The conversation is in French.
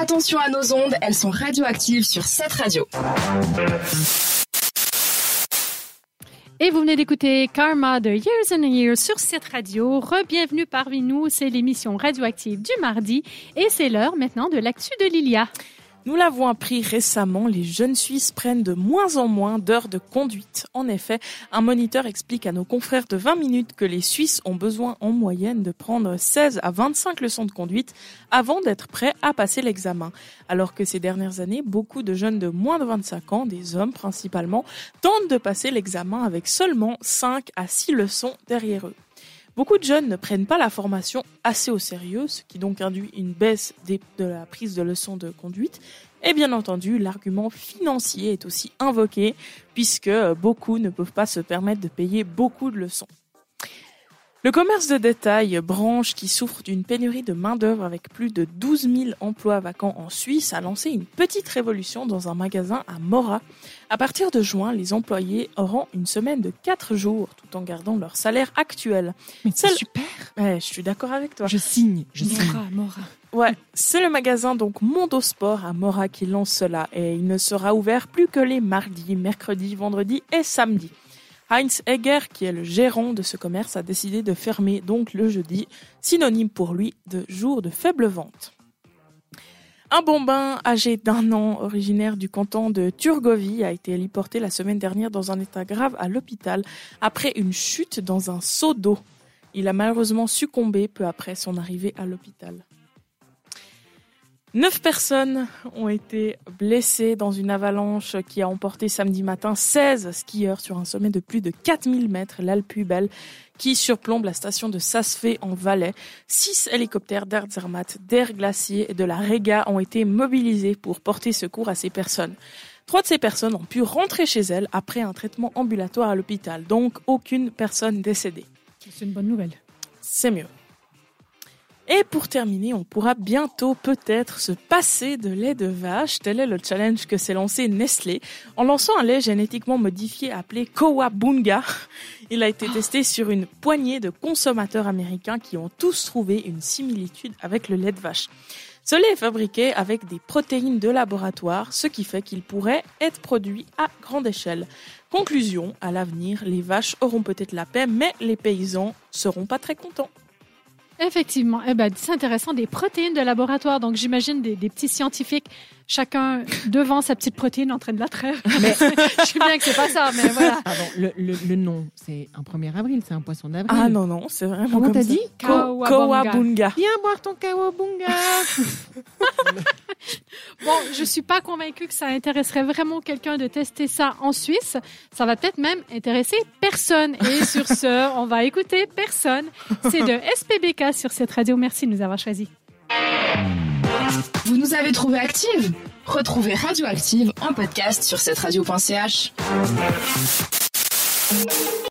Attention à nos ondes, elles sont radioactives sur cette radio. Et vous venez d'écouter Karma de Years and Years sur cette radio. Rebienvenue parmi nous, c'est l'émission radioactive du mardi et c'est l'heure maintenant de l'actu de Lilia. Nous l'avons appris récemment, les jeunes Suisses prennent de moins en moins d'heures de conduite. En effet, un moniteur explique à nos confrères de 20 minutes que les Suisses ont besoin en moyenne de prendre 16 à 25 leçons de conduite avant d'être prêts à passer l'examen. Alors que ces dernières années, beaucoup de jeunes de moins de 25 ans, des hommes principalement, tentent de passer l'examen avec seulement 5 à 6 leçons derrière eux. Beaucoup de jeunes ne prennent pas la formation assez au sérieux, ce qui donc induit une baisse de la prise de leçons de conduite. Et bien entendu, l'argument financier est aussi invoqué, puisque beaucoup ne peuvent pas se permettre de payer beaucoup de leçons. Le commerce de détail, branche qui souffre d'une pénurie de main-d'œuvre avec plus de 12 000 emplois vacants en Suisse, a lancé une petite révolution dans un magasin à Mora. À partir de juin, les employés auront une semaine de 4 jours tout en gardant leur salaire actuel. Mais c'est super. Ouais, je suis d'accord avec toi. Je signe, je Mora, signe. Mora. Ouais, c'est le magasin donc Mondo Sport à Mora qui lance cela et il ne sera ouvert plus que les mardis, mercredis, vendredis et samedis. Heinz Egger, qui est le gérant de ce commerce, a décidé de fermer donc le jeudi, synonyme pour lui de jour de faible vente. Un bambin âgé d'un an, originaire du canton de Turgovie, a été héliporté la semaine dernière dans un état grave à l'hôpital après une chute dans un seau d'eau. Il a malheureusement succombé peu après son arrivée à l'hôpital. Neuf personnes ont été blessées dans une avalanche qui a emporté samedi matin 16 skieurs sur un sommet de plus de 4000 mètres, l'Alpe Belle, qui surplombe la station de Sasfé en Valais. Six hélicoptères d'Air Zermatt, d'Air Glacier et de la Rega ont été mobilisés pour porter secours à ces personnes. Trois de ces personnes ont pu rentrer chez elles après un traitement ambulatoire à l'hôpital, donc aucune personne décédée. C'est une bonne nouvelle. C'est mieux. Et pour terminer, on pourra bientôt peut-être se passer de lait de vache. Tel est le challenge que s'est lancé Nestlé en lançant un lait génétiquement modifié appelé Kowabunga. Il a été testé sur une poignée de consommateurs américains qui ont tous trouvé une similitude avec le lait de vache. Ce lait est fabriqué avec des protéines de laboratoire, ce qui fait qu'il pourrait être produit à grande échelle. Conclusion, à l'avenir, les vaches auront peut-être la paix, mais les paysans seront pas très contents. Effectivement. Eh ben, c'est intéressant, des protéines de laboratoire. Donc, j'imagine des, des petits scientifiques, chacun devant sa petite protéine en train de la traire. Mais- je sais bien que c'est pas ça, mais voilà. Pardon, le, le, le nom, c'est un 1er avril, c'est un poisson d'avril. Ah non, non, c'est vraiment Comment comme t'as ça. dit? Kowabunga. Viens boire ton kawabunga Bon, je suis pas convaincue que ça intéresserait vraiment quelqu'un de tester ça en Suisse. Ça va peut-être même intéresser personne. Et sur ce, on va écouter personne. C'est de SPBK sur cette radio. Merci de nous avoir choisis. Vous nous avez trouvé active Retrouvez Radioactive en podcast sur cette radio.ch.